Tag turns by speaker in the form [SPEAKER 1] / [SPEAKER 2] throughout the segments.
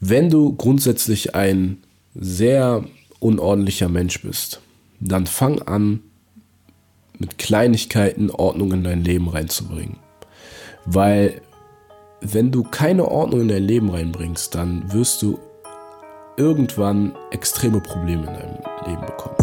[SPEAKER 1] Wenn du grundsätzlich ein sehr unordentlicher Mensch bist, dann fang an, mit Kleinigkeiten Ordnung in dein Leben reinzubringen. Weil wenn du keine Ordnung in dein Leben reinbringst, dann wirst du irgendwann extreme Probleme in deinem Leben bekommen.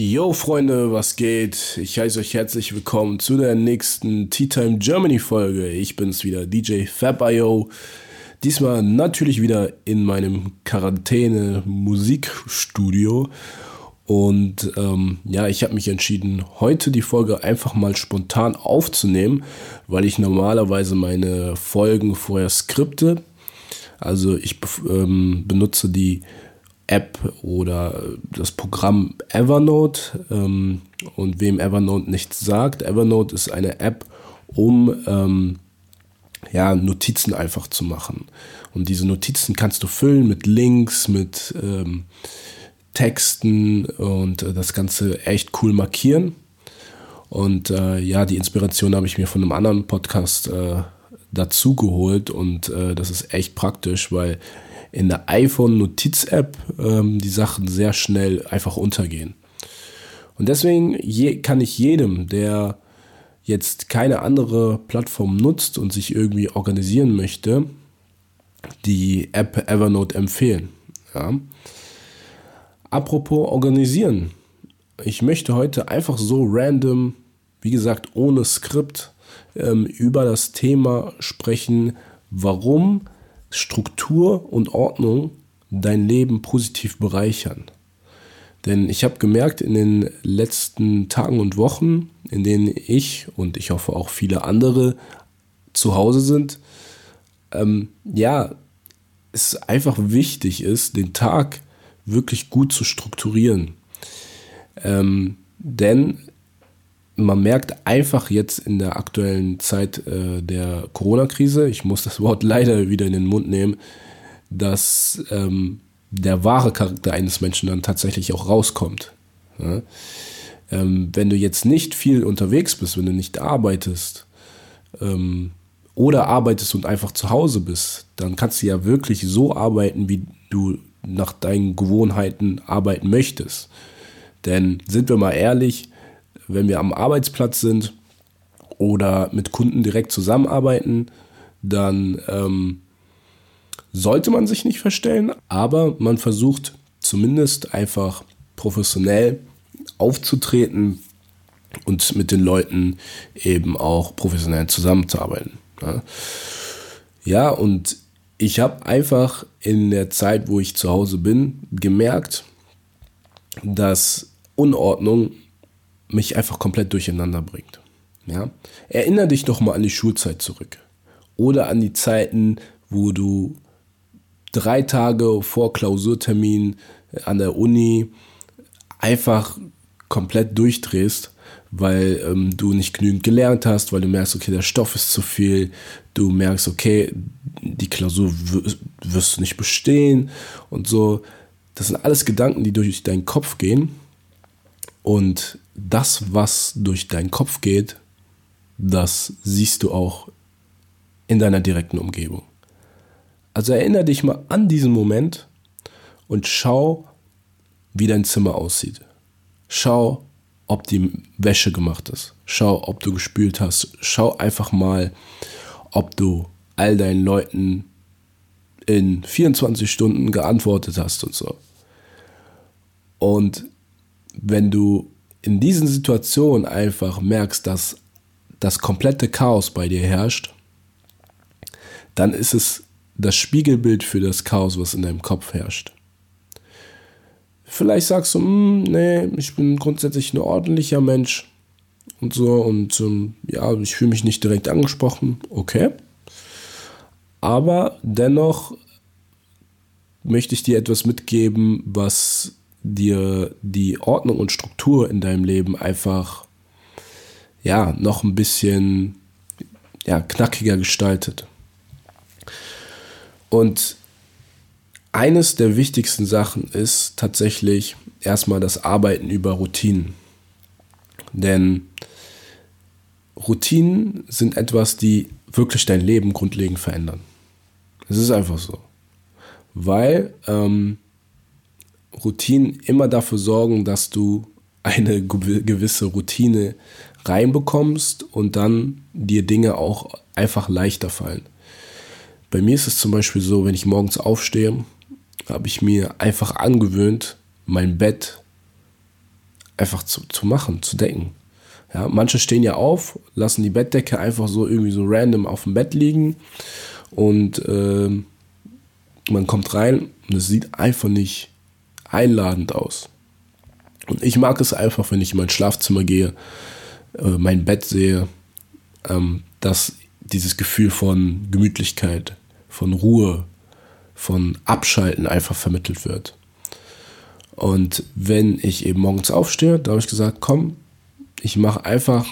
[SPEAKER 1] Yo Freunde, was geht? Ich heiße euch herzlich willkommen zu der nächsten Tea Time Germany Folge. Ich bin's wieder, DJ Fab.io. Diesmal natürlich wieder in meinem Quarantäne Musikstudio. Und ähm, ja, ich habe mich entschieden, heute die Folge einfach mal spontan aufzunehmen, weil ich normalerweise meine Folgen vorher skripte. Also ich ähm, benutze die App oder das Programm Evernote. Ähm, und wem Evernote nichts sagt, Evernote ist eine App, um ähm, ja, Notizen einfach zu machen. Und diese Notizen kannst du füllen mit Links, mit ähm, Texten und äh, das Ganze echt cool markieren. Und äh, ja, die Inspiration habe ich mir von einem anderen Podcast äh, dazu geholt und äh, das ist echt praktisch, weil in der iPhone-Notiz-App ähm, die Sachen sehr schnell einfach untergehen. Und deswegen je, kann ich jedem, der jetzt keine andere Plattform nutzt und sich irgendwie organisieren möchte, die App Evernote empfehlen. Ja. Apropos organisieren. Ich möchte heute einfach so random, wie gesagt, ohne Skript, ähm, über das Thema sprechen, warum Struktur und Ordnung dein Leben positiv bereichern. Denn ich habe gemerkt in den letzten Tagen und Wochen, in denen ich und ich hoffe auch viele andere zu Hause sind, ähm, ja, es einfach wichtig ist, den Tag wirklich gut zu strukturieren. Ähm, denn man merkt einfach jetzt in der aktuellen Zeit äh, der Corona-Krise, ich muss das Wort leider wieder in den Mund nehmen, dass ähm, der wahre Charakter eines Menschen dann tatsächlich auch rauskommt. Ja? Ähm, wenn du jetzt nicht viel unterwegs bist, wenn du nicht arbeitest ähm, oder arbeitest und einfach zu Hause bist, dann kannst du ja wirklich so arbeiten, wie du nach deinen Gewohnheiten arbeiten möchtest. Denn sind wir mal ehrlich, wenn wir am Arbeitsplatz sind oder mit Kunden direkt zusammenarbeiten, dann ähm, sollte man sich nicht verstellen, aber man versucht zumindest einfach professionell aufzutreten und mit den Leuten eben auch professionell zusammenzuarbeiten. Ja, ja und ich habe einfach in der Zeit, wo ich zu Hause bin, gemerkt, dass Unordnung mich einfach komplett durcheinander bringt. Ja? Erinner dich doch mal an die Schulzeit zurück. Oder an die Zeiten, wo du drei Tage vor Klausurtermin an der Uni einfach komplett durchdrehst, weil ähm, du nicht genügend gelernt hast, weil du merkst, okay, der Stoff ist zu viel, du merkst, okay, die Klausur wirst du nicht bestehen und so. Das sind alles Gedanken, die durch deinen Kopf gehen und das, was durch deinen Kopf geht, das siehst du auch in deiner direkten Umgebung. Also erinnere dich mal an diesen Moment und schau, wie dein Zimmer aussieht. Schau, ob die Wäsche gemacht ist. Schau, ob du gespült hast. Schau einfach mal, ob du all deinen Leuten in 24 Stunden geantwortet hast und so. Und wenn du in diesen Situationen einfach merkst, dass das komplette Chaos bei dir herrscht, dann ist es das Spiegelbild für das Chaos, was in deinem Kopf herrscht. Vielleicht sagst du, hm, nee, ich bin grundsätzlich ein ordentlicher Mensch und so und ähm, ja, ich fühle mich nicht direkt angesprochen. Okay. Aber dennoch möchte ich dir etwas mitgeben, was dir die Ordnung und Struktur in deinem Leben einfach ja noch ein bisschen ja, knackiger gestaltet. Und eines der wichtigsten Sachen ist tatsächlich erstmal das Arbeiten über Routinen. Denn Routinen sind etwas, die wirklich dein Leben grundlegend verändern. Es ist einfach so. Weil ähm, Routinen immer dafür sorgen, dass du eine gewisse Routine reinbekommst und dann dir Dinge auch einfach leichter fallen. Bei mir ist es zum Beispiel so, wenn ich morgens aufstehe, habe ich mir einfach angewöhnt, mein Bett einfach zu, zu machen, zu decken. Ja, manche stehen ja auf, lassen die Bettdecke einfach so irgendwie so random auf dem Bett liegen und äh, man kommt rein und es sieht einfach nicht einladend aus. Und ich mag es einfach, wenn ich in mein Schlafzimmer gehe, äh, mein Bett sehe, ähm, dass dieses Gefühl von Gemütlichkeit, von Ruhe, von Abschalten einfach vermittelt wird. Und wenn ich eben morgens aufstehe, da habe ich gesagt, komm, ich mache einfach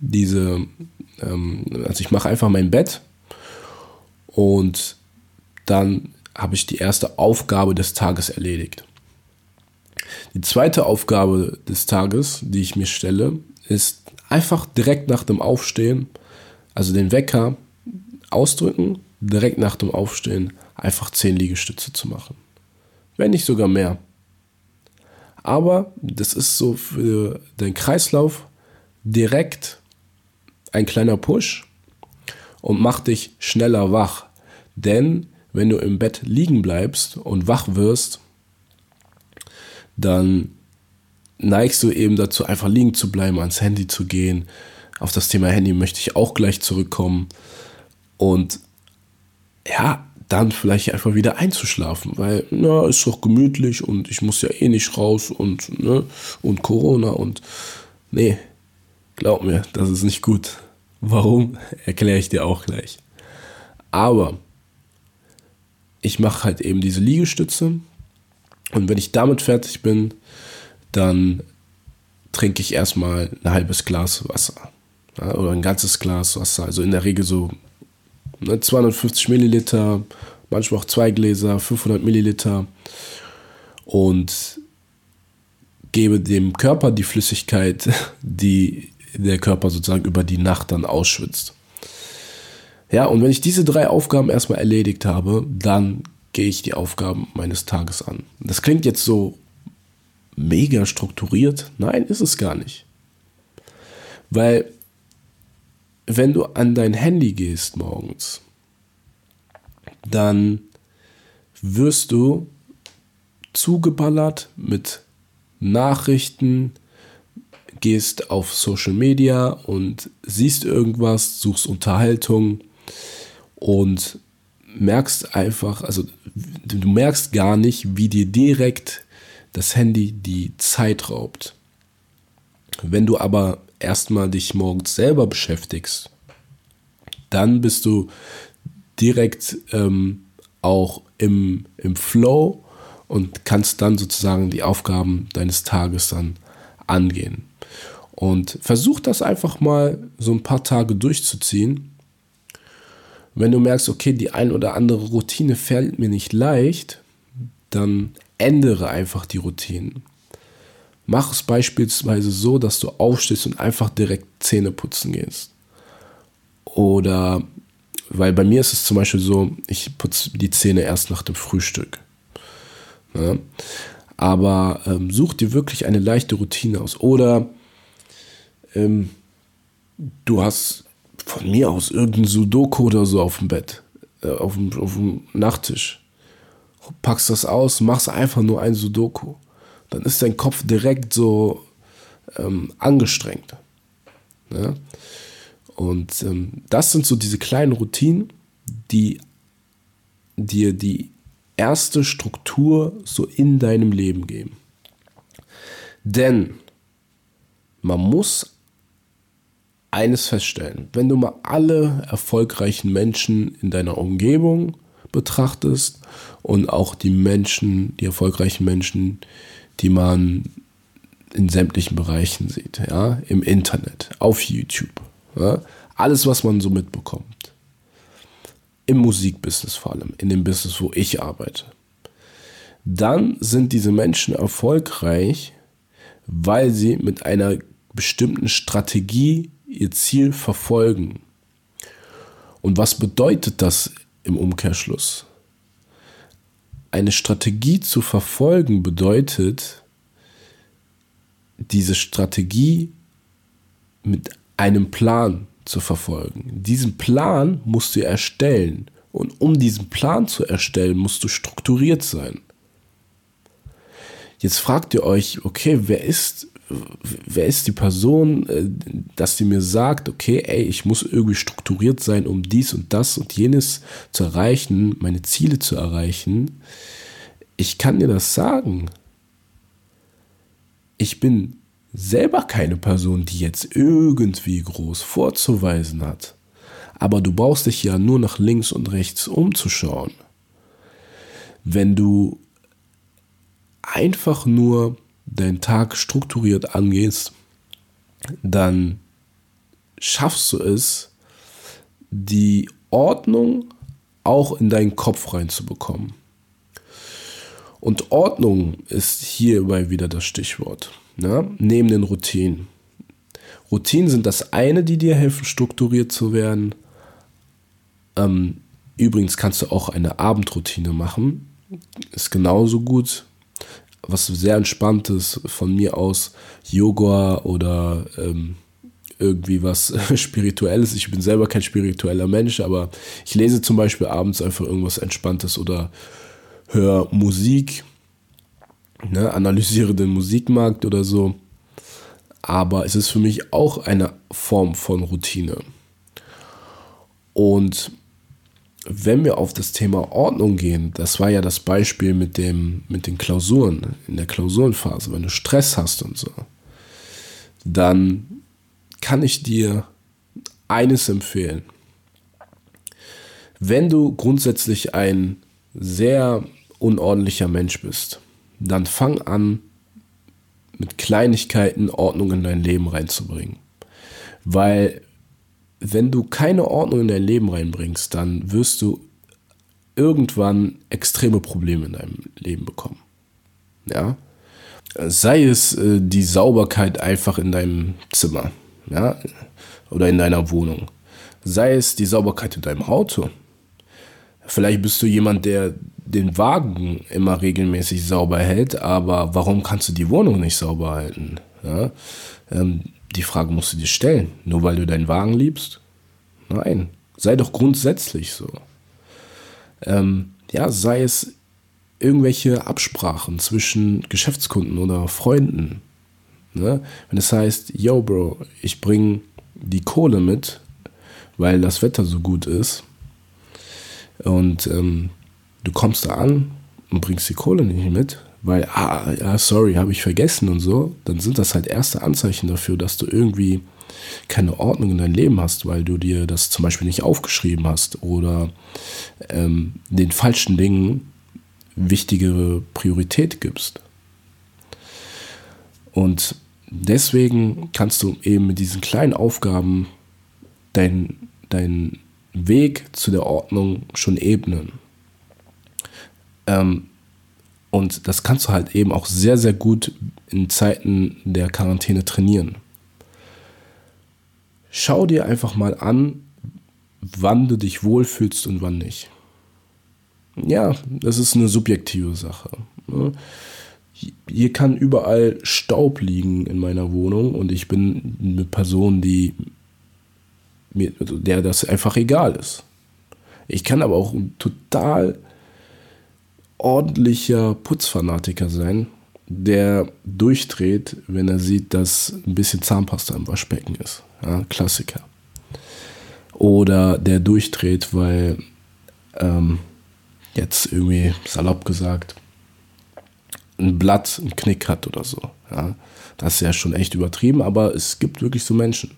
[SPEAKER 1] diese, ähm, also ich mache einfach mein Bett und dann habe ich die erste Aufgabe des Tages erledigt. Die zweite Aufgabe des Tages, die ich mir stelle, ist einfach direkt nach dem Aufstehen, also den Wecker ausdrücken, direkt nach dem Aufstehen einfach 10 Liegestütze zu machen. Wenn nicht sogar mehr. Aber das ist so für den Kreislauf direkt ein kleiner Push und macht dich schneller wach. Denn wenn du im Bett liegen bleibst und wach wirst, dann neigst du eben dazu, einfach liegen zu bleiben, ans Handy zu gehen. Auf das Thema Handy möchte ich auch gleich zurückkommen. Und ja, dann vielleicht einfach wieder einzuschlafen, weil, na, ist doch gemütlich und ich muss ja eh nicht raus und, ne, und Corona und, nee, glaub mir, das ist nicht gut. Warum, erkläre ich dir auch gleich. Aber ich mache halt eben diese Liegestütze und wenn ich damit fertig bin, dann trinke ich erstmal ein halbes Glas Wasser ja, oder ein ganzes Glas Wasser. Also in der Regel so ne, 250 Milliliter, manchmal auch zwei Gläser, 500 Milliliter und gebe dem Körper die Flüssigkeit, die der Körper sozusagen über die Nacht dann ausschwitzt. Ja, und wenn ich diese drei Aufgaben erstmal erledigt habe, dann gehe ich die Aufgaben meines Tages an. Das klingt jetzt so mega strukturiert. Nein, ist es gar nicht. Weil wenn du an dein Handy gehst morgens, dann wirst du zugeballert mit Nachrichten, gehst auf Social Media und siehst irgendwas, suchst Unterhaltung und merkst einfach, also du merkst gar nicht, wie dir direkt das Handy die Zeit raubt. Wenn du aber erstmal dich morgens selber beschäftigst, dann bist du direkt ähm, auch im, im Flow und kannst dann sozusagen die Aufgaben deines Tages dann angehen. Und versuch das einfach mal so ein paar Tage durchzuziehen. Wenn du merkst, okay, die ein oder andere Routine fällt mir nicht leicht, dann ändere einfach die Routinen. Mach es beispielsweise so, dass du aufstehst und einfach direkt Zähne putzen gehst. Oder, weil bei mir ist es zum Beispiel so, ich putze die Zähne erst nach dem Frühstück. Ja? Aber ähm, such dir wirklich eine leichte Routine aus. Oder ähm, du hast von mir aus irgendein Sudoku oder so auf dem Bett, äh, auf, dem, auf dem Nachttisch. Packst das aus, machst einfach nur ein Sudoku dann ist dein Kopf direkt so ähm, angestrengt. Ja? Und ähm, das sind so diese kleinen Routinen, die dir die erste Struktur so in deinem Leben geben. Denn man muss eines feststellen, wenn du mal alle erfolgreichen Menschen in deiner Umgebung betrachtest und auch die Menschen, die erfolgreichen Menschen, die man in sämtlichen Bereichen sieht, ja, im Internet, auf YouTube, ja, alles, was man so mitbekommt. Im Musikbusiness vor allem, in dem Business, wo ich arbeite. dann sind diese Menschen erfolgreich, weil sie mit einer bestimmten Strategie ihr Ziel verfolgen. Und was bedeutet das im Umkehrschluss? Eine Strategie zu verfolgen bedeutet, diese Strategie mit einem Plan zu verfolgen. Diesen Plan musst du erstellen. Und um diesen Plan zu erstellen, musst du strukturiert sein. Jetzt fragt ihr euch, okay, wer ist, wer ist die Person, äh, dass sie mir sagt, okay, ey, ich muss irgendwie strukturiert sein, um dies und das und jenes zu erreichen, meine Ziele zu erreichen. Ich kann dir das sagen. Ich bin selber keine Person, die jetzt irgendwie groß vorzuweisen hat. Aber du brauchst dich ja nur nach links und rechts umzuschauen. Wenn du einfach nur deinen Tag strukturiert angehst, dann schaffst du es, die Ordnung auch in deinen Kopf reinzubekommen. Und Ordnung ist hierbei wieder das Stichwort. Ne? Neben den Routinen. Routinen sind das eine, die dir helfen, strukturiert zu werden. Ähm, übrigens kannst du auch eine Abendroutine machen. Ist genauso gut was sehr entspanntes von mir aus, Yoga oder ähm, irgendwie was Spirituelles. Ich bin selber kein spiritueller Mensch, aber ich lese zum Beispiel abends einfach irgendwas Entspanntes oder höre Musik, ne, analysiere den Musikmarkt oder so. Aber es ist für mich auch eine Form von Routine. Und wenn wir auf das Thema Ordnung gehen, das war ja das Beispiel mit, dem, mit den Klausuren, in der Klausurenphase, wenn du Stress hast und so, dann kann ich dir eines empfehlen. Wenn du grundsätzlich ein sehr unordentlicher Mensch bist, dann fang an, mit Kleinigkeiten Ordnung in dein Leben reinzubringen. Weil wenn du keine Ordnung in dein Leben reinbringst, dann wirst du irgendwann extreme Probleme in deinem Leben bekommen. Ja. Sei es äh, die Sauberkeit einfach in deinem Zimmer, ja, oder in deiner Wohnung. Sei es die Sauberkeit in deinem Auto. Vielleicht bist du jemand, der den Wagen immer regelmäßig sauber hält, aber warum kannst du die Wohnung nicht sauber halten? Ja? Ähm, die Frage musst du dir stellen. Nur weil du deinen Wagen liebst? Nein. Sei doch grundsätzlich so. Ähm, ja, sei es irgendwelche Absprachen zwischen Geschäftskunden oder Freunden. Ne? Wenn es heißt, yo, Bro, ich bring die Kohle mit, weil das Wetter so gut ist. Und ähm, du kommst da an und bringst die Kohle nicht mit, weil, ah, ja, sorry, habe ich vergessen und so, dann sind das halt erste Anzeichen dafür, dass du irgendwie keine Ordnung in dein Leben hast, weil du dir das zum Beispiel nicht aufgeschrieben hast oder ähm, den falschen Dingen wichtigere Priorität gibst. Und deswegen kannst du eben mit diesen kleinen Aufgaben deinen dein Weg zu der Ordnung schon ebnen. Ähm, und das kannst du halt eben auch sehr, sehr gut in Zeiten der Quarantäne trainieren. Schau dir einfach mal an, wann du dich wohlfühlst und wann nicht. Ja, das ist eine subjektive Sache. Ne? Hier kann überall Staub liegen in meiner Wohnung und ich bin eine Person, die mir, der das einfach egal ist. Ich kann aber auch total ordentlicher Putzfanatiker sein, der durchdreht, wenn er sieht, dass ein bisschen Zahnpasta im Waschbecken ist. Ja, Klassiker. Oder der durchdreht, weil ähm, jetzt irgendwie salopp gesagt ein Blatt einen Knick hat oder so. Ja, das ist ja schon echt übertrieben, aber es gibt wirklich so Menschen.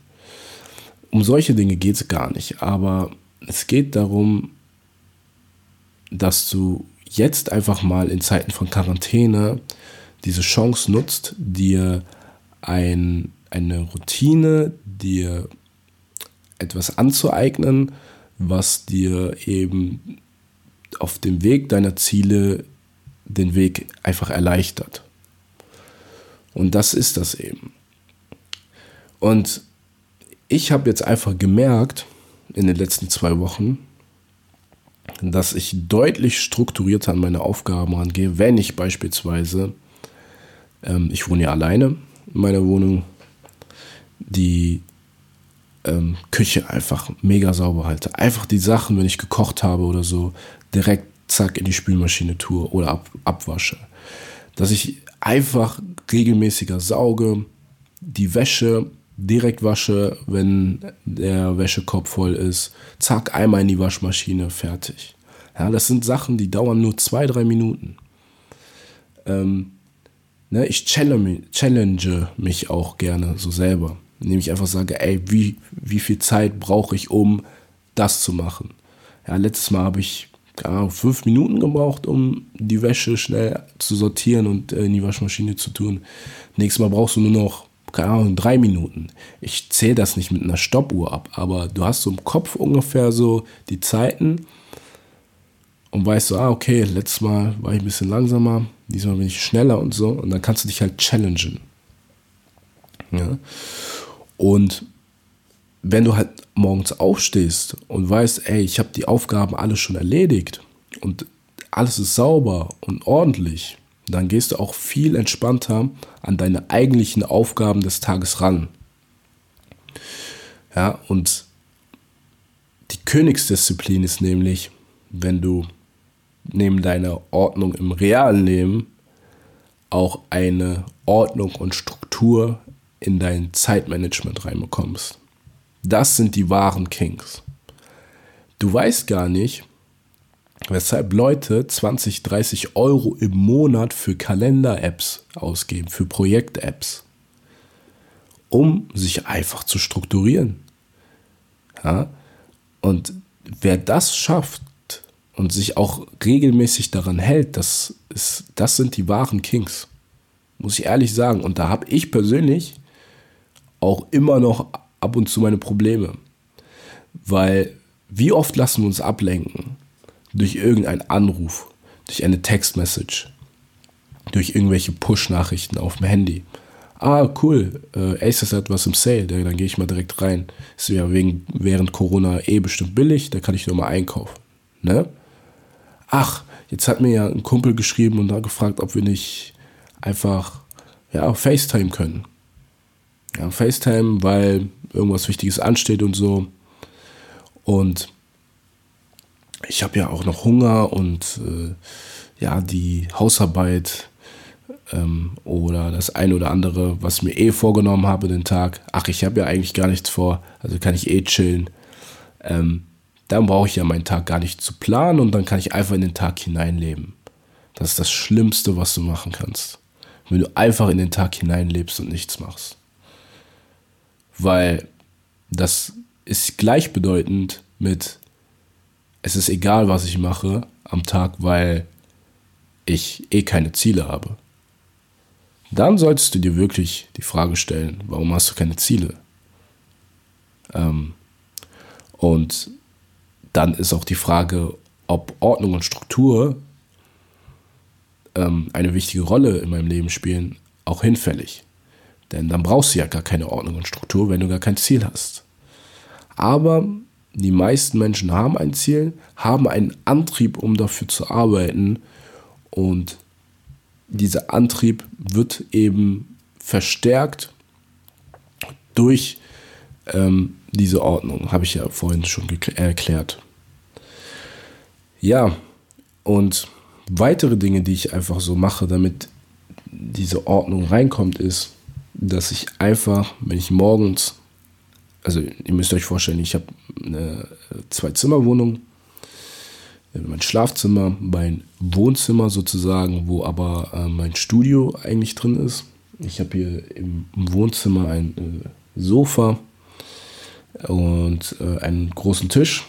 [SPEAKER 1] Um solche Dinge geht es gar nicht, aber es geht darum, dass du jetzt einfach mal in Zeiten von Quarantäne diese Chance nutzt, dir ein, eine Routine, dir etwas anzueignen, was dir eben auf dem Weg deiner Ziele den Weg einfach erleichtert. Und das ist das eben. Und ich habe jetzt einfach gemerkt in den letzten zwei Wochen, dass ich deutlich strukturierter an meine Aufgaben rangehe, wenn ich beispielsweise, ähm, ich wohne ja alleine in meiner Wohnung, die ähm, Küche einfach mega sauber halte. Einfach die Sachen, wenn ich gekocht habe oder so, direkt zack in die Spülmaschine tue oder ab, abwasche. Dass ich einfach regelmäßiger sauge, die Wäsche direkt wasche, wenn der Wäschekorb voll ist. Zack, einmal in die Waschmaschine, fertig. Ja, das sind Sachen, die dauern nur zwei, drei Minuten. Ähm, ne, ich challenge, challenge mich auch gerne so selber. Indem ich einfach sage, ey, wie, wie viel Zeit brauche ich, um das zu machen? Ja, letztes Mal habe ich ja, fünf Minuten gebraucht, um die Wäsche schnell zu sortieren und äh, in die Waschmaschine zu tun. Nächstes Mal brauchst du nur noch, keine Ahnung, drei Minuten. Ich zähle das nicht mit einer Stoppuhr ab, aber du hast so im Kopf ungefähr so die Zeiten und weißt so, ah, okay, letztes Mal war ich ein bisschen langsamer, diesmal bin ich schneller und so. Und dann kannst du dich halt challengen. Ja. Und wenn du halt morgens aufstehst und weißt, ey, ich habe die Aufgaben alle schon erledigt und alles ist sauber und ordentlich, dann gehst du auch viel entspannter an deine eigentlichen Aufgaben des Tages ran. Ja, und die Königsdisziplin ist nämlich, wenn du neben deiner Ordnung im realen Leben auch eine Ordnung und Struktur in dein Zeitmanagement reinbekommst. Das sind die wahren Kings. Du weißt gar nicht, weshalb Leute 20, 30 Euro im Monat für Kalender-Apps ausgeben, für Projekt-Apps, um sich einfach zu strukturieren. Ja? Und wer das schafft und sich auch regelmäßig daran hält, das, ist, das sind die wahren Kings. Muss ich ehrlich sagen. Und da habe ich persönlich auch immer noch ab und zu meine Probleme. Weil wie oft lassen wir uns ablenken durch irgendeinen Anruf, durch eine Textmessage, durch irgendwelche Push-Nachrichten auf dem Handy. Ah, cool, äh, Aces hat was im Sale, dann gehe ich mal direkt rein. Ist ja wegen, während Corona eh bestimmt billig, da kann ich nur mal einkaufen. Ne? Ach, jetzt hat mir ja ein Kumpel geschrieben und da gefragt, ob wir nicht einfach ja, FaceTime können. Ja, FaceTime, weil irgendwas Wichtiges ansteht und so. Und ich habe ja auch noch Hunger und äh, ja, die Hausarbeit ähm, oder das eine oder andere, was mir eh vorgenommen habe den Tag. Ach, ich habe ja eigentlich gar nichts vor, also kann ich eh chillen. Ähm, dann brauche ich ja meinen Tag gar nicht zu planen und dann kann ich einfach in den Tag hineinleben. Das ist das Schlimmste, was du machen kannst. Wenn du einfach in den Tag hineinlebst und nichts machst. Weil das ist gleichbedeutend mit, es ist egal, was ich mache am Tag, weil ich eh keine Ziele habe. Dann solltest du dir wirklich die Frage stellen, warum hast du keine Ziele? Ähm, und dann ist auch die Frage, ob Ordnung und Struktur ähm, eine wichtige Rolle in meinem Leben spielen, auch hinfällig. Denn dann brauchst du ja gar keine Ordnung und Struktur, wenn du gar kein Ziel hast. Aber die meisten Menschen haben ein Ziel, haben einen Antrieb, um dafür zu arbeiten. Und dieser Antrieb wird eben verstärkt durch ähm, diese Ordnung, habe ich ja vorhin schon erklärt. Ja, und weitere Dinge, die ich einfach so mache, damit diese Ordnung reinkommt, ist, dass ich einfach, wenn ich morgens, also ihr müsst euch vorstellen, ich habe eine Zwei-Zimmer-Wohnung, mein Schlafzimmer, mein Wohnzimmer sozusagen, wo aber äh, mein Studio eigentlich drin ist. Ich habe hier im Wohnzimmer ein äh, Sofa und äh, einen großen Tisch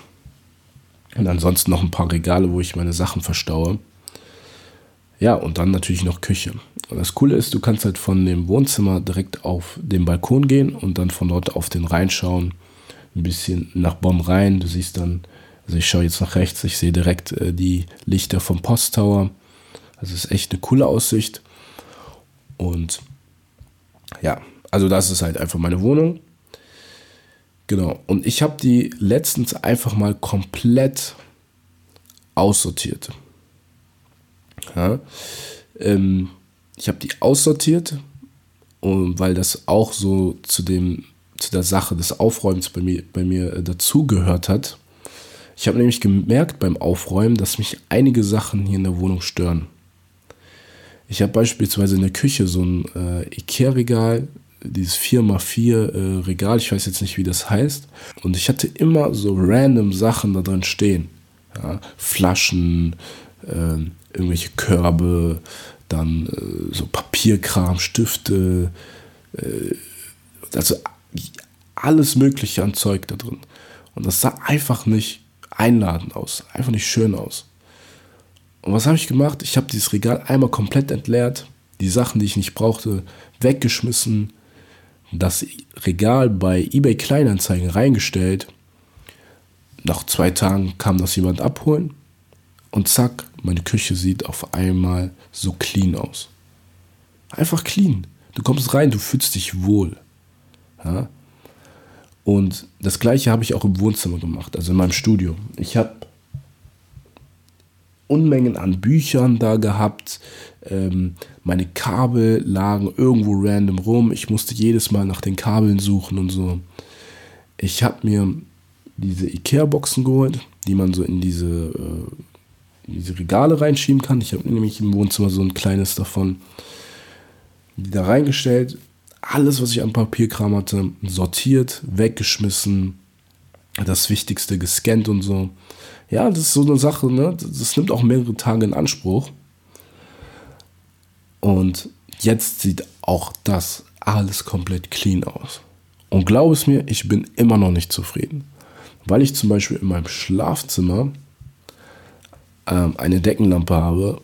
[SPEAKER 1] und ansonsten noch ein paar Regale, wo ich meine Sachen verstaue. Ja, und dann natürlich noch Küche. Und das Coole ist, du kannst halt von dem Wohnzimmer direkt auf den Balkon gehen und dann von dort auf den Rhein schauen. Ein bisschen nach Bonn rein. Du siehst dann, also ich schaue jetzt nach rechts, ich sehe direkt äh, die Lichter vom Posttower. Es ist echt eine coole Aussicht. Und ja, also das ist halt einfach meine Wohnung. Genau. Und ich habe die letztens einfach mal komplett aussortiert. Ja, ähm, ich habe die aussortiert, und weil das auch so zu dem zu der Sache des Aufräumens bei mir, bei mir äh, dazugehört hat. Ich habe nämlich gemerkt beim Aufräumen, dass mich einige Sachen hier in der Wohnung stören. Ich habe beispielsweise in der Küche so ein äh, Ikea-Regal, dieses 4x4 äh, Regal, ich weiß jetzt nicht, wie das heißt. Und ich hatte immer so random Sachen da drin stehen. Ja, Flaschen, äh, irgendwelche Körbe, dann äh, so Papierkram, Stifte, äh, also alles Mögliche an Zeug da drin. Und das sah einfach nicht einladend aus, einfach nicht schön aus. Und was habe ich gemacht? Ich habe dieses Regal einmal komplett entleert, die Sachen, die ich nicht brauchte, weggeschmissen, das Regal bei eBay Kleinanzeigen reingestellt. Nach zwei Tagen kam das jemand abholen und zack, meine Küche sieht auf einmal so clean aus. Einfach clean. Du kommst rein, du fühlst dich wohl. Ja? Und das gleiche habe ich auch im Wohnzimmer gemacht, also in meinem Studio. Ich habe Unmengen an Büchern da gehabt. Ähm, meine Kabel lagen irgendwo random rum. Ich musste jedes Mal nach den Kabeln suchen und so. Ich habe mir diese Ikea-Boxen geholt, die man so in diese, äh, diese Regale reinschieben kann. Ich habe nämlich im Wohnzimmer so ein kleines davon. Da reingestellt, alles, was ich an Papierkram hatte, sortiert, weggeschmissen, das Wichtigste gescannt und so. Ja, das ist so eine Sache, ne? Das nimmt auch mehrere Tage in Anspruch. Und jetzt sieht auch das alles komplett clean aus. Und glaub es mir, ich bin immer noch nicht zufrieden. Weil ich zum Beispiel in meinem Schlafzimmer ähm, eine Deckenlampe habe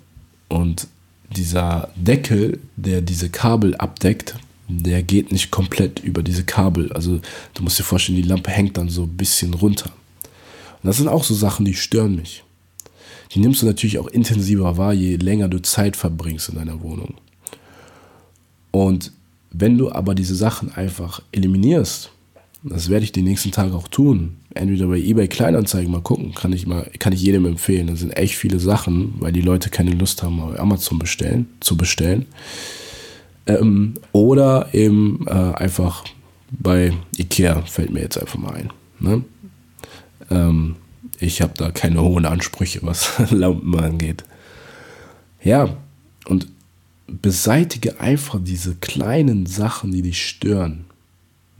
[SPEAKER 1] und dieser Deckel, der diese Kabel abdeckt, der geht nicht komplett über diese Kabel. Also du musst dir vorstellen, die Lampe hängt dann so ein bisschen runter. Und das sind auch so Sachen, die stören mich. Die nimmst du natürlich auch intensiver wahr, je länger du Zeit verbringst in deiner Wohnung. Und wenn du aber diese Sachen einfach eliminierst, das werde ich die nächsten Tage auch tun. Entweder bei eBay Kleinanzeigen mal gucken, kann ich mal, kann ich jedem empfehlen. Da sind echt viele Sachen, weil die Leute keine Lust haben, auf Amazon bestellen, zu bestellen. Ähm, oder eben äh, einfach bei Ikea fällt mir jetzt einfach mal ein. Ne? Ähm, ich habe da keine hohen Ansprüche, was Lampen angeht. Ja, und beseitige einfach diese kleinen Sachen, die dich stören.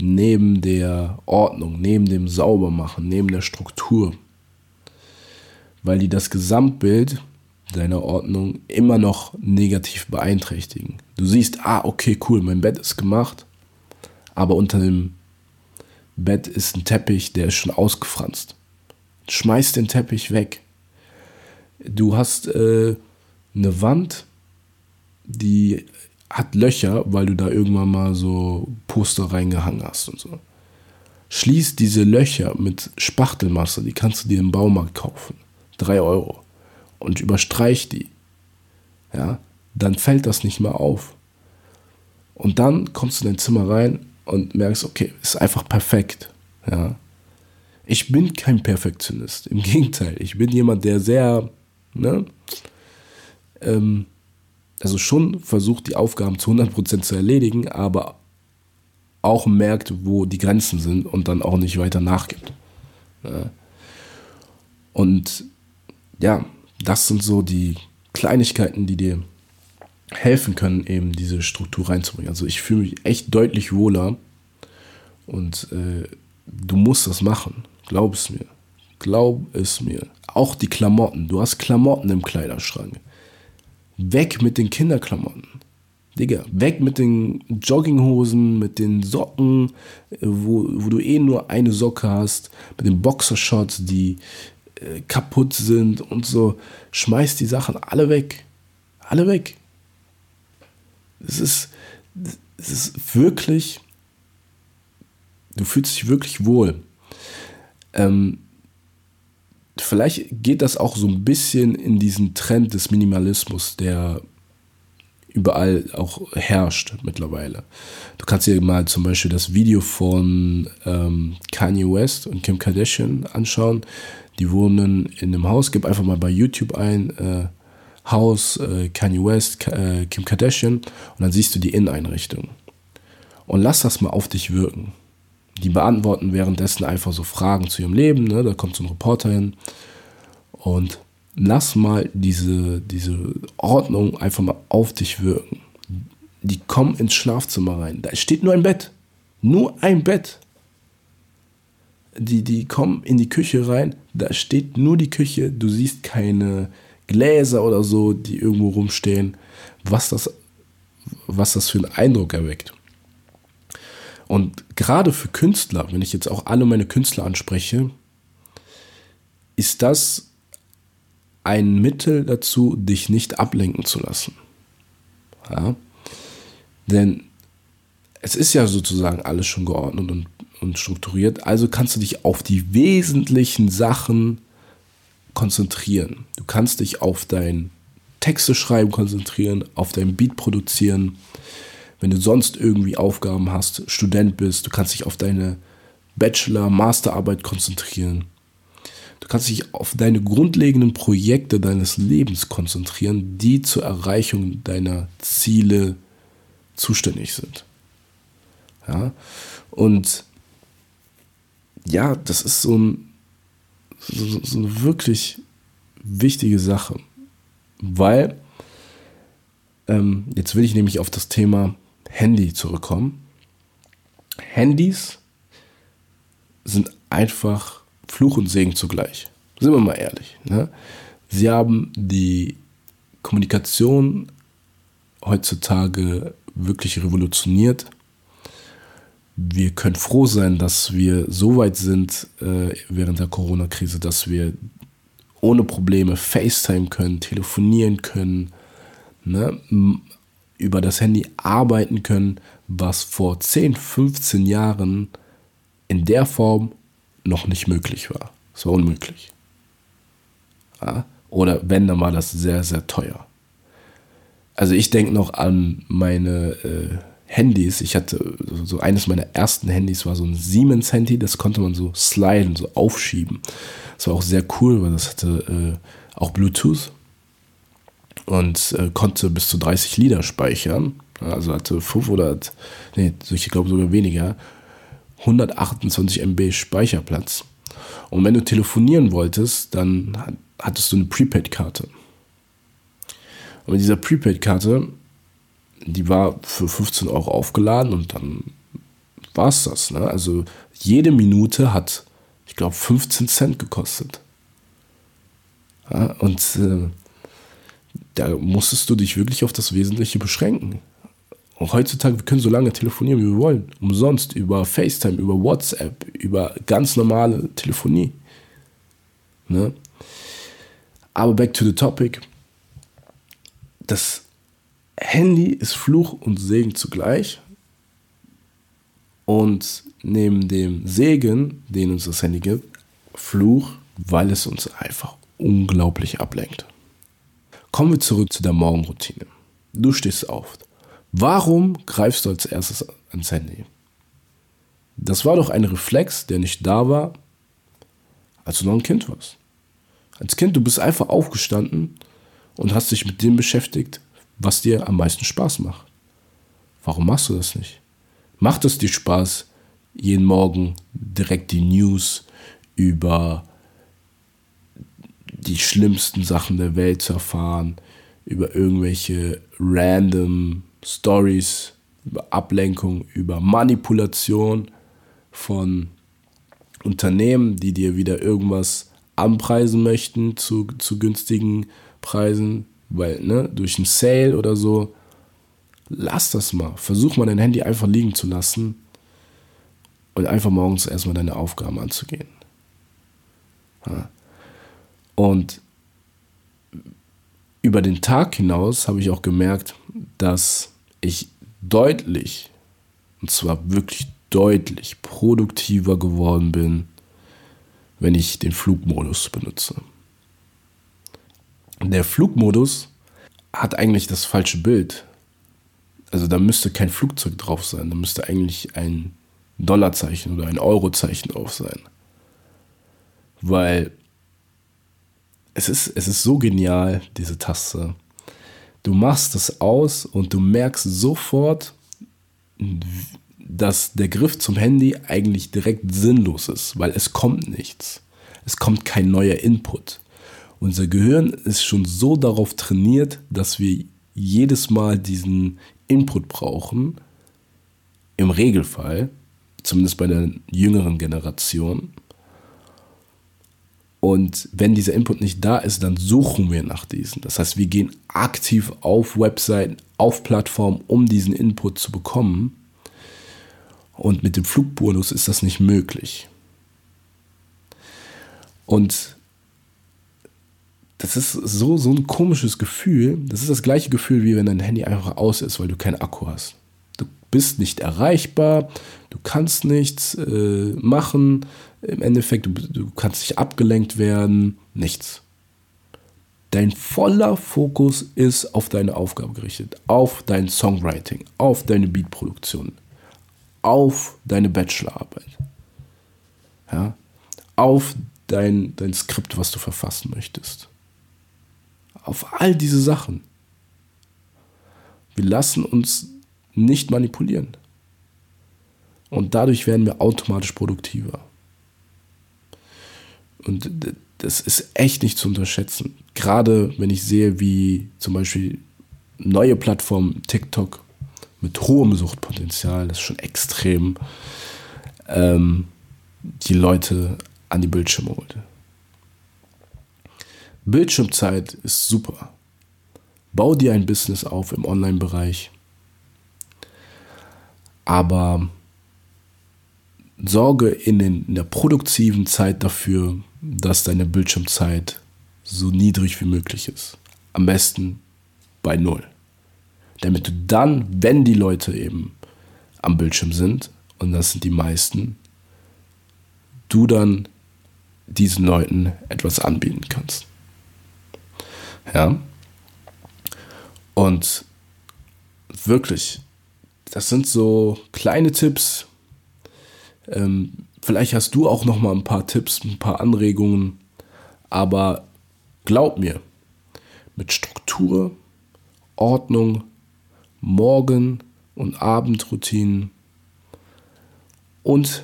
[SPEAKER 1] Neben der Ordnung, neben dem Saubermachen, neben der Struktur. Weil die das Gesamtbild deiner Ordnung immer noch negativ beeinträchtigen. Du siehst, ah, okay, cool, mein Bett ist gemacht, aber unter dem Bett ist ein Teppich, der ist schon ausgefranst. Schmeiß den Teppich weg. Du hast äh, eine Wand, die hat Löcher, weil du da irgendwann mal so Poster reingehangen hast und so. Schließ diese Löcher mit Spachtelmasse, die kannst du dir im Baumarkt kaufen. Drei Euro und überstreich die, ja, dann fällt das nicht mehr auf. Und dann kommst du in dein Zimmer rein und merkst, okay, ist einfach perfekt, ja. Ich bin kein Perfektionist, im Gegenteil, ich bin jemand, der sehr, ne, ähm, also schon versucht, die Aufgaben zu 100% zu erledigen, aber auch merkt, wo die Grenzen sind und dann auch nicht weiter nachgibt. Ja. Und ja, das sind so die Kleinigkeiten, die dir helfen können, eben diese Struktur reinzubringen. Also ich fühle mich echt deutlich wohler und äh, du musst das machen. Glaub es mir. Glaub es mir. Auch die Klamotten. Du hast Klamotten im Kleiderschrank. Weg mit den Kinderklamotten. Digga, weg mit den Jogginghosen, mit den Socken, äh, wo, wo du eh nur eine Socke hast, mit den Boxershorts, die äh, kaputt sind und so. Schmeiß die Sachen alle weg. Alle weg. Es ist, es ist wirklich, du fühlst dich wirklich wohl. Ähm, vielleicht geht das auch so ein bisschen in diesen Trend des Minimalismus, der überall auch herrscht mittlerweile. Du kannst dir mal zum Beispiel das Video von ähm, Kanye West und Kim Kardashian anschauen. Die wohnen in einem Haus. Gib einfach mal bei YouTube ein äh, Haus äh, Kanye West, äh, Kim Kardashian und dann siehst du die Inneneinrichtung. Und lass das mal auf dich wirken. Die beantworten währenddessen einfach so Fragen zu ihrem Leben. Ne? Da kommt so ein Reporter hin und lass mal diese, diese Ordnung einfach mal auf dich wirken. Die kommen ins Schlafzimmer rein. Da steht nur ein Bett. Nur ein Bett. Die, die kommen in die Küche rein. Da steht nur die Küche. Du siehst keine Gläser oder so, die irgendwo rumstehen. Was das, was das für einen Eindruck erweckt. Und gerade für Künstler, wenn ich jetzt auch alle meine Künstler anspreche, ist das ein Mittel dazu, dich nicht ablenken zu lassen. Ja? Denn es ist ja sozusagen alles schon geordnet und, und strukturiert, also kannst du dich auf die wesentlichen Sachen konzentrieren. Du kannst dich auf dein Texte schreiben konzentrieren, auf dein Beat produzieren. Wenn du sonst irgendwie Aufgaben hast, Student bist, du kannst dich auf deine Bachelor-, Masterarbeit konzentrieren. Du kannst dich auf deine grundlegenden Projekte deines Lebens konzentrieren, die zur Erreichung deiner Ziele zuständig sind. Ja, und ja, das ist so, ein, so, so eine wirklich wichtige Sache, weil ähm, jetzt will ich nämlich auf das Thema Handy zurückkommen. Handys sind einfach Fluch und Segen zugleich. Sind wir mal ehrlich. Ne? Sie haben die Kommunikation heutzutage wirklich revolutioniert. Wir können froh sein, dass wir so weit sind äh, während der Corona-Krise, dass wir ohne Probleme FaceTime können, telefonieren können, ne? Über das Handy arbeiten können, was vor 10, 15 Jahren in der Form noch nicht möglich war. Es war unmöglich. Ja? Oder wenn, dann war das sehr, sehr teuer. Also ich denke noch an meine äh, Handys. Ich hatte so eines meiner ersten Handys war so ein Siemens Handy, das konnte man so sliden, so aufschieben. Das war auch sehr cool, weil das hatte äh, auch Bluetooth und äh, konnte bis zu 30 Lieder speichern. Also hatte 500, nee, ich glaube sogar weniger, 128 MB Speicherplatz. Und wenn du telefonieren wolltest, dann hattest du eine Prepaid-Karte. Und mit dieser Prepaid-Karte, die war für 15 Euro aufgeladen und dann war es das. Ne? Also jede Minute hat, ich glaube, 15 Cent gekostet. Ja, und äh, da musstest du dich wirklich auf das Wesentliche beschränken. Und heutzutage, wir können so lange telefonieren, wie wir wollen. Umsonst, über FaceTime, über WhatsApp, über ganz normale Telefonie. Ne? Aber back to the topic. Das Handy ist Fluch und Segen zugleich. Und neben dem Segen, den uns das Handy gibt, Fluch, weil es uns einfach unglaublich ablenkt. Kommen wir zurück zu der Morgenroutine. Du stehst auf. Warum greifst du als erstes ans Handy? Das war doch ein Reflex, der nicht da war, als du noch ein Kind warst. Als Kind, du bist einfach aufgestanden und hast dich mit dem beschäftigt, was dir am meisten Spaß macht. Warum machst du das nicht? Macht es dir Spaß, jeden Morgen direkt die News über die schlimmsten Sachen der Welt zu erfahren, über irgendwelche random Stories, über Ablenkung, über Manipulation von Unternehmen, die dir wieder irgendwas anpreisen möchten zu, zu günstigen Preisen, weil, ne, durch einen Sale oder so. Lass das mal. Versuch mal dein Handy einfach liegen zu lassen und einfach morgens erstmal deine Aufgaben anzugehen. Und über den Tag hinaus habe ich auch gemerkt, dass ich deutlich, und zwar wirklich deutlich produktiver geworden bin, wenn ich den Flugmodus benutze. Der Flugmodus hat eigentlich das falsche Bild. Also da müsste kein Flugzeug drauf sein, da müsste eigentlich ein Dollarzeichen oder ein Eurozeichen drauf sein. Weil es ist, es ist so genial, diese Taste. Du machst es aus und du merkst sofort, dass der Griff zum Handy eigentlich direkt sinnlos ist, weil es kommt nichts. Es kommt kein neuer Input. Unser Gehirn ist schon so darauf trainiert, dass wir jedes Mal diesen Input brauchen. Im Regelfall, zumindest bei der jüngeren Generation. Und wenn dieser Input nicht da ist, dann suchen wir nach diesen. Das heißt, wir gehen aktiv auf Webseiten, auf Plattformen, um diesen Input zu bekommen. Und mit dem Flugbonus ist das nicht möglich. Und das ist so, so ein komisches Gefühl. Das ist das gleiche Gefühl, wie wenn dein Handy einfach aus ist, weil du keinen Akku hast. Du bist nicht erreichbar, du kannst nichts äh, machen. Im Endeffekt, du, du kannst nicht abgelenkt werden, nichts. Dein voller Fokus ist auf deine Aufgabe gerichtet, auf dein Songwriting, auf deine Beatproduktion, auf deine Bachelorarbeit, ja, auf dein, dein Skript, was du verfassen möchtest auf all diese Sachen. Wir lassen uns nicht manipulieren. Und dadurch werden wir automatisch produktiver. Und das ist echt nicht zu unterschätzen. Gerade wenn ich sehe, wie zum Beispiel neue Plattformen, TikTok, mit hohem Suchtpotenzial, das ist schon extrem, ähm, die Leute an die Bildschirme holt. Bildschirmzeit ist super. Bau dir ein Business auf im Online-Bereich. Aber sorge in, den, in der produktiven Zeit dafür, dass deine Bildschirmzeit so niedrig wie möglich ist. Am besten bei Null. Damit du dann, wenn die Leute eben am Bildschirm sind, und das sind die meisten, du dann diesen Leuten etwas anbieten kannst. Ja. Und wirklich, das sind so kleine Tipps. Ähm, vielleicht hast du auch noch mal ein paar Tipps, ein paar Anregungen. Aber glaub mir, mit Struktur, Ordnung, Morgen- und Abendroutinen und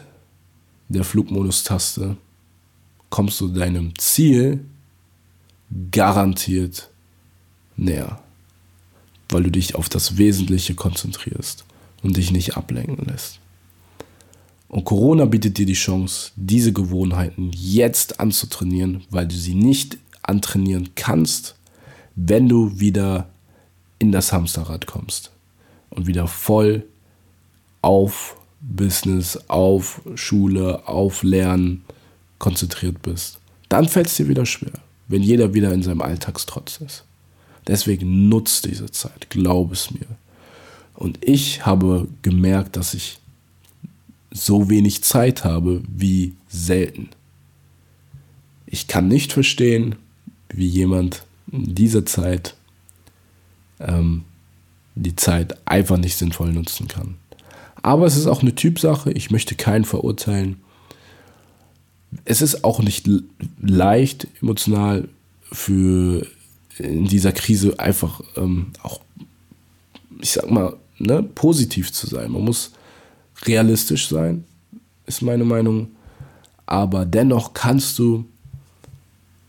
[SPEAKER 1] der Flugmodus-Taste kommst du deinem Ziel garantiert näher, weil du dich auf das Wesentliche konzentrierst und dich nicht ablenken lässt. Und Corona bietet dir die Chance, diese Gewohnheiten jetzt anzutrainieren, weil du sie nicht antrainieren kannst, wenn du wieder in das Hamsterrad kommst und wieder voll auf Business, auf Schule, auf Lernen konzentriert bist. Dann fällt es dir wieder schwer wenn jeder wieder in seinem Alltagstrotz ist. Deswegen nutzt diese Zeit, glaub es mir. Und ich habe gemerkt, dass ich so wenig Zeit habe wie selten. Ich kann nicht verstehen, wie jemand in dieser Zeit ähm, die Zeit einfach nicht sinnvoll nutzen kann. Aber es ist auch eine Typsache. Ich möchte keinen verurteilen es ist auch nicht leicht emotional für in dieser Krise einfach ähm, auch, ich sag mal, ne, positiv zu sein. Man muss realistisch sein, ist meine Meinung. Aber dennoch kannst du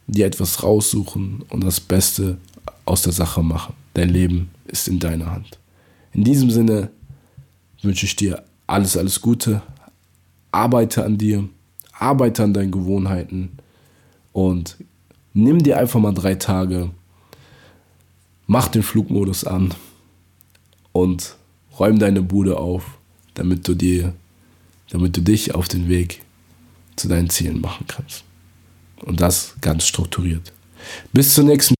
[SPEAKER 1] dir etwas raussuchen und das Beste aus der Sache machen. Dein Leben ist in deiner Hand. In diesem Sinne wünsche ich dir alles, alles Gute. Arbeite an dir arbeite an deinen Gewohnheiten und nimm dir einfach mal drei Tage, mach den Flugmodus an und räum deine Bude auf, damit du dir, damit du dich auf den Weg zu deinen Zielen machen kannst. Und das ganz strukturiert. Bis zur nächsten